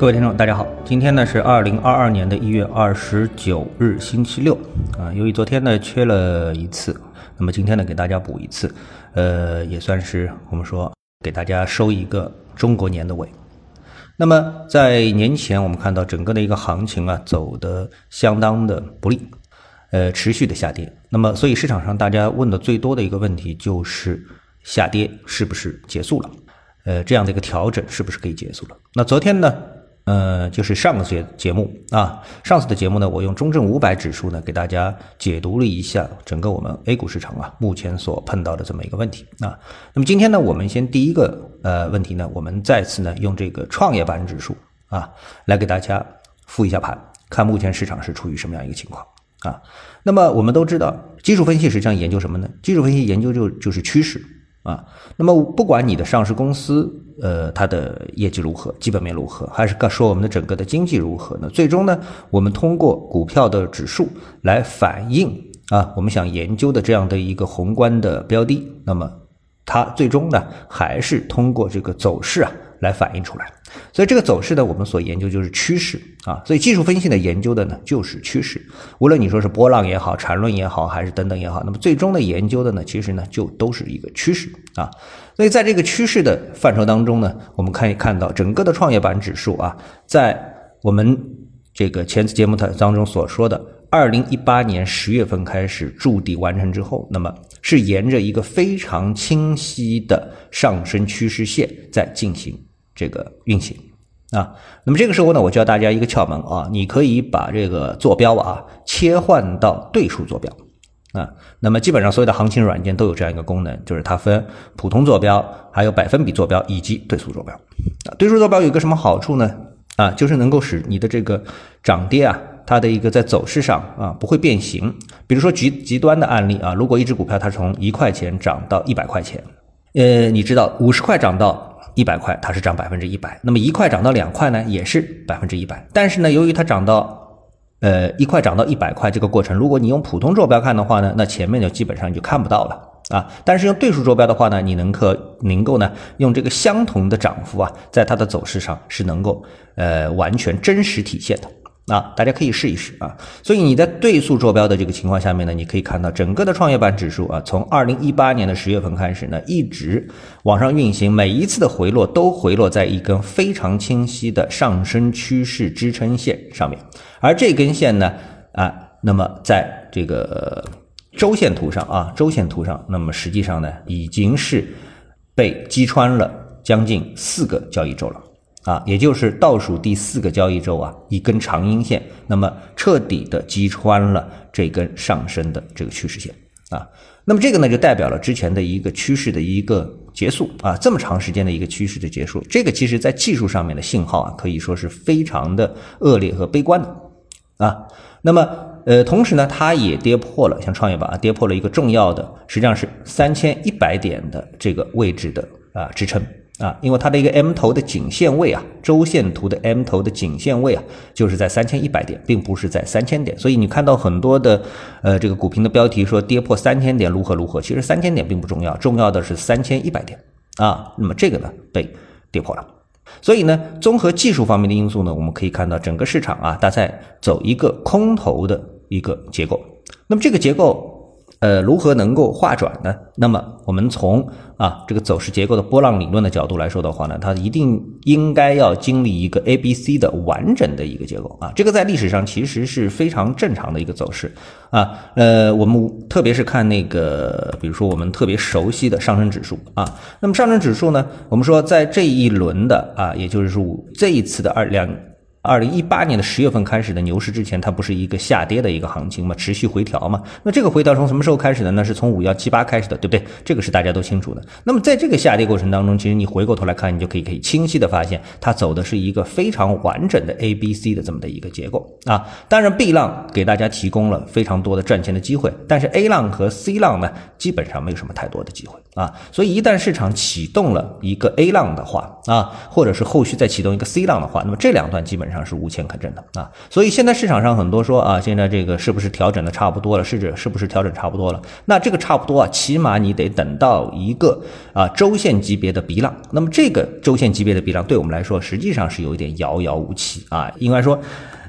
各位听众，大家好，今天呢是二零二二年的一月二十九日，星期六啊。由于昨天呢缺了一次，那么今天呢给大家补一次，呃，也算是我们说给大家收一个中国年的尾。那么在年前，我们看到整个的一个行情啊走的相当的不利，呃，持续的下跌。那么所以市场上大家问的最多的一个问题就是下跌是不是结束了？呃，这样的一个调整是不是可以结束了？那昨天呢？呃，就是上个节节目啊，上次的节目呢，我用中证五百指数呢给大家解读了一下整个我们 A 股市场啊目前所碰到的这么一个问题啊。那么今天呢，我们先第一个呃问题呢，我们再次呢用这个创业板指数啊来给大家复一下盘，看目前市场是处于什么样一个情况啊。那么我们都知道，技术分析实际上研究什么呢？技术分析研究就就是趋势。啊，那么不管你的上市公司，呃，它的业绩如何，基本面如何，还是说我们的整个的经济如何呢？最终呢，我们通过股票的指数来反映啊，我们想研究的这样的一个宏观的标的，那么它最终呢，还是通过这个走势啊。来反映出来，所以这个走势呢，我们所研究就是趋势啊。所以技术分析的研究的呢，就是趋势。无论你说是波浪也好，缠论也好，还是等等也好，那么最终的研究的呢，其实呢，就都是一个趋势啊。所以在这个趋势的范畴当中呢，我们可以看到整个的创业板指数啊，在我们这个前次节目当中所说的，二零一八年十月份开始筑底完成之后，那么是沿着一个非常清晰的上升趋势线在进行。这个运行啊，那么这个时候呢，我教大家一个窍门啊，你可以把这个坐标啊切换到对数坐标啊。那么基本上所有的行情软件都有这样一个功能，就是它分普通坐标、还有百分比坐标以及对数坐标啊。对数坐标有一个什么好处呢？啊，就是能够使你的这个涨跌啊，它的一个在走势上啊不会变形。比如说极极端的案例啊，如果一只股票它从一块钱涨到一百块钱，呃，你知道五十块涨到。一百块，它是涨百分之一百。那么一块涨到两块呢，也是百分之一百。但是呢，由于它涨到，呃，一块涨到一百块这个过程，如果你用普通坐标看的话呢，那前面就基本上就看不到了啊。但是用对数坐标的话呢，你能可能够呢，用这个相同的涨幅啊，在它的走势上是能够呃完全真实体现的。啊，大家可以试一试啊。所以你在对数坐标的这个情况下面呢，你可以看到整个的创业板指数啊，从二零一八年的十月份开始呢，一直往上运行，每一次的回落都回落在一根非常清晰的上升趋势支撑线上面。而这根线呢，啊，那么在这个周线图上啊，周线图上，那么实际上呢，已经是被击穿了将近四个交易周了。啊，也就是倒数第四个交易周啊，一根长阴线，那么彻底的击穿了这根上升的这个趋势线啊，那么这个呢就代表了之前的一个趋势的一个结束啊，这么长时间的一个趋势的结束，这个其实在技术上面的信号啊，可以说是非常的恶劣和悲观的啊，那么呃，同时呢，它也跌破了像创业板啊，跌破了一个重要的，实际上是三千一百点的这个位置的啊支撑。啊，因为它的一个 M 头的颈线位啊，周线图的 M 头的颈线位啊，就是在三千一百点，并不是在三千点。所以你看到很多的呃这个股评的标题说跌破三千点如何如何，其实三千点并不重要，重要的是三千一百点啊。那么这个呢被跌破了。所以呢，综合技术方面的因素呢，我们可以看到整个市场啊，它在走一个空头的一个结构。那么这个结构。呃，如何能够化转呢？那么我们从啊这个走势结构的波浪理论的角度来说的话呢，它一定应该要经历一个 A、B、C 的完整的一个结构啊。这个在历史上其实是非常正常的一个走势啊。呃，我们特别是看那个，比如说我们特别熟悉的上升指数啊。那么上升指数呢，我们说在这一轮的啊，也就是说这一次的二两。二零一八年的十月份开始的牛市之前，它不是一个下跌的一个行情嘛，持续回调嘛。那这个回调从什么时候开始的？那是从五幺七八开始的，对不对？这个是大家都清楚的。那么在这个下跌过程当中，其实你回过头来看，你就可以可以清晰的发现，它走的是一个非常完整的 A B C 的这么的一个结构啊。当然，B 浪给大家提供了非常多的赚钱的机会，但是 A 浪和 C 浪呢，基本上没有什么太多的机会啊。所以一旦市场启动了一个 A 浪的话啊，或者是后续再启动一个 C 浪的话，那么这两段基本上是无钱可挣的啊。所以现在市场上很多说啊，现在这个是不是调整的差不多了？是指是不是调整差不多了？那这个差不多啊，起码你得等到一个啊周线级别的 B 浪。那么这个周线级别的 B 浪，对我们来说实际上是有一点遥遥无期啊，应该说。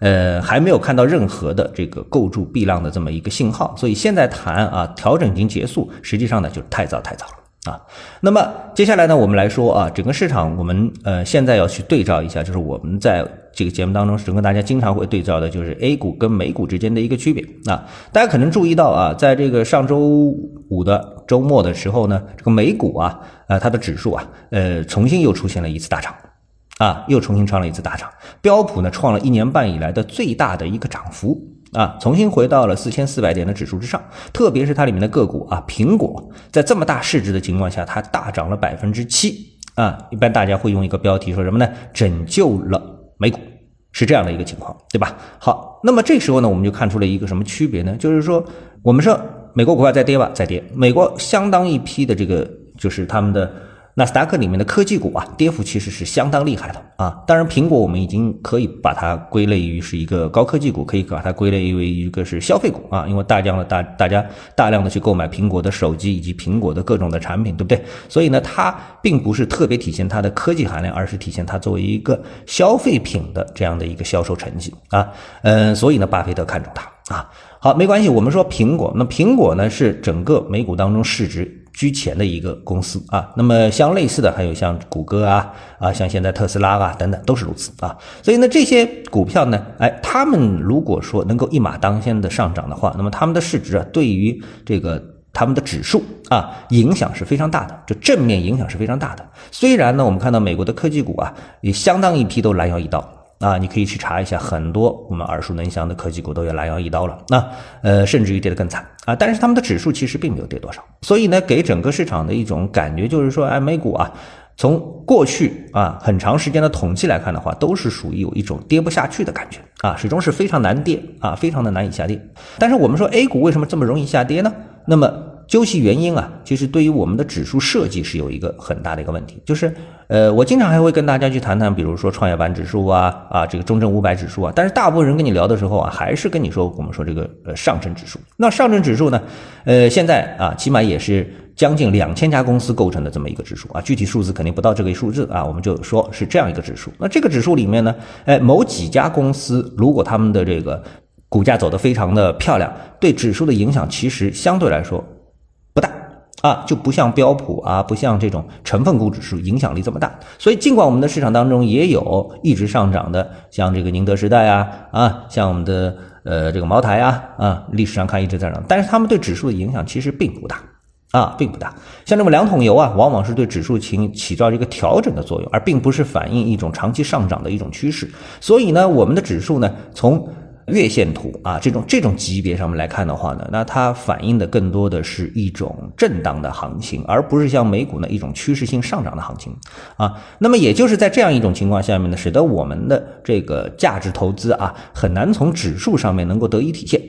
呃，还没有看到任何的这个构筑避浪的这么一个信号，所以现在谈啊调整已经结束，实际上呢就太早太早了啊。那么接下来呢，我们来说啊，整个市场我们呃现在要去对照一下，就是我们在这个节目当中，整个大家经常会对照的就是 A 股跟美股之间的一个区别啊。大家可能注意到啊，在这个上周五的周末的时候呢，这个美股啊，呃它的指数啊，呃重新又出现了一次大涨。啊，又重新创了一次大涨，标普呢创了一年半以来的最大的一个涨幅啊，重新回到了四千四百点的指数之上。特别是它里面的个股啊，苹果在这么大市值的情况下，它大涨了百分之七啊。一般大家会用一个标题说什么呢？拯救了美股，是这样的一个情况，对吧？好，那么这时候呢，我们就看出了一个什么区别呢？就是说，我们说美国股票在跌吧，在跌，美国相当一批的这个就是他们的。纳斯达克里面的科技股啊，跌幅其实是相当厉害的啊。当然，苹果我们已经可以把它归类于是一个高科技股，可以把它归类为一个是消费股啊。因为大量的大大家大量的去购买苹果的手机以及苹果的各种的产品，对不对？所以呢，它并不是特别体现它的科技含量，而是体现它作为一个消费品的这样的一个销售成绩啊。嗯，所以呢，巴菲特看中它啊。好，没关系，我们说苹果，那苹果呢是整个美股当中市值。居前的一个公司啊，那么像类似的还有像谷歌啊啊，像现在特斯拉啊等等都是如此啊，所以呢这些股票呢，哎，他们如果说能够一马当先的上涨的话，那么他们的市值啊，对于这个他们的指数啊影响是非常大的，这正面影响是非常大的。虽然呢，我们看到美国的科技股啊，也相当一批都拦腰一刀。啊，你可以去查一下，很多我们耳熟能详的科技股都要拦腰一刀了。那呃，甚至于跌得更惨啊。但是他们的指数其实并没有跌多少，所以呢，给整个市场的一种感觉就是说，哎，美股啊，从过去啊很长时间的统计来看的话，都是属于有一种跌不下去的感觉啊，始终是非常难跌啊，非常的难以下跌。但是我们说 A 股为什么这么容易下跌呢？那么。究其原因啊，其实对于我们的指数设计是有一个很大的一个问题，就是，呃，我经常还会跟大家去谈谈，比如说创业板指数啊，啊，这个中证五百指数啊，但是大部分人跟你聊的时候啊，还是跟你说我们说这个呃上证指数。那上证指数呢，呃，现在啊，起码也是将近两千家公司构成的这么一个指数啊，具体数字肯定不到这个数字啊，我们就说是这样一个指数。那这个指数里面呢，哎，某几家公司如果他们的这个股价走得非常的漂亮，对指数的影响其实相对来说。啊，就不像标普啊，不像这种成分股指数影响力这么大。所以，尽管我们的市场当中也有一直上涨的，像这个宁德时代啊，啊，像我们的呃这个茅台啊，啊，历史上看一直在涨，但是他们对指数的影响其实并不大，啊，并不大。像这么两桶油啊，往往是对指数起起到一个调整的作用，而并不是反映一种长期上涨的一种趋势。所以呢，我们的指数呢，从月线图啊，这种这种级别上面来看的话呢，那它反映的更多的是一种震荡的行情，而不是像美股呢一种趋势性上涨的行情啊。那么也就是在这样一种情况下面呢，使得我们的这个价值投资啊，很难从指数上面能够得以体现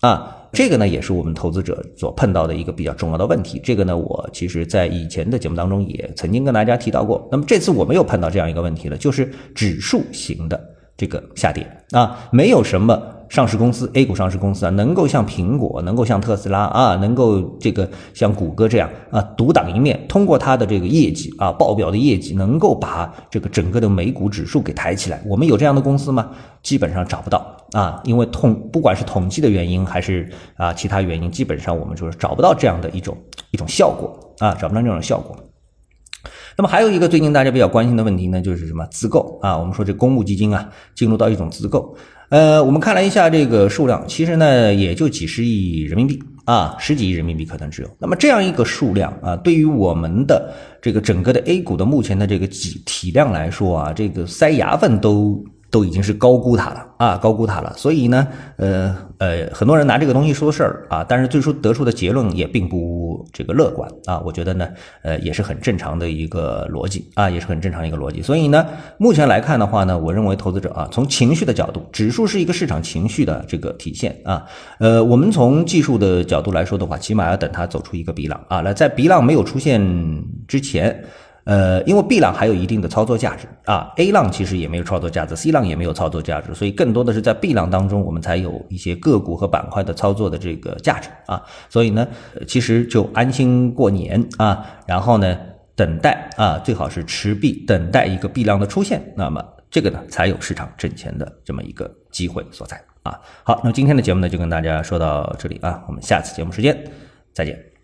啊。这个呢，也是我们投资者所碰到的一个比较重要的问题。这个呢，我其实在以前的节目当中也曾经跟大家提到过。那么这次我们又碰到这样一个问题了，就是指数型的。这个下跌啊，没有什么上市公司 A 股上市公司啊，能够像苹果，能够像特斯拉啊，能够这个像谷歌这样啊，独当一面，通过它的这个业绩啊，爆表的业绩，能够把这个整个的美股指数给抬起来。我们有这样的公司吗？基本上找不到啊，因为统不管是统计的原因，还是啊其他原因，基本上我们就是找不到这样的一种一种效果啊，找不到这种效果。那么还有一个最近大家比较关心的问题呢，就是什么自购啊？我们说这公募基金啊，进入到一种自购。呃，我们看了一下这个数量，其实呢也就几十亿人民币啊，十几亿人民币可能只有。那么这样一个数量啊，对于我们的这个整个的 A 股的目前的这个体体量来说啊，这个塞牙缝都。都已经是高估它了啊，高估它了。所以呢，呃呃，很多人拿这个东西说事儿啊，但是最初得出的结论也并不这个乐观啊。我觉得呢，呃，也是很正常的一个逻辑啊，也是很正常一个逻辑。所以呢，目前来看的话呢，我认为投资者啊，从情绪的角度，指数是一个市场情绪的这个体现啊。呃，我们从技术的角度来说的话，起码要等它走出一个鼻浪啊。那在鼻浪没有出现之前。呃，因为 B 浪还有一定的操作价值啊，A 浪其实也没有操作价值，C 浪也没有操作价值，所以更多的是在 B 浪当中，我们才有一些个股和板块的操作的这个价值啊。所以呢，其实就安心过年啊，然后呢，等待啊，最好是持币等待一个 B 浪的出现，那么这个呢，才有市场挣钱的这么一个机会所在啊。好，那么今天的节目呢，就跟大家说到这里啊，我们下次节目时间再见。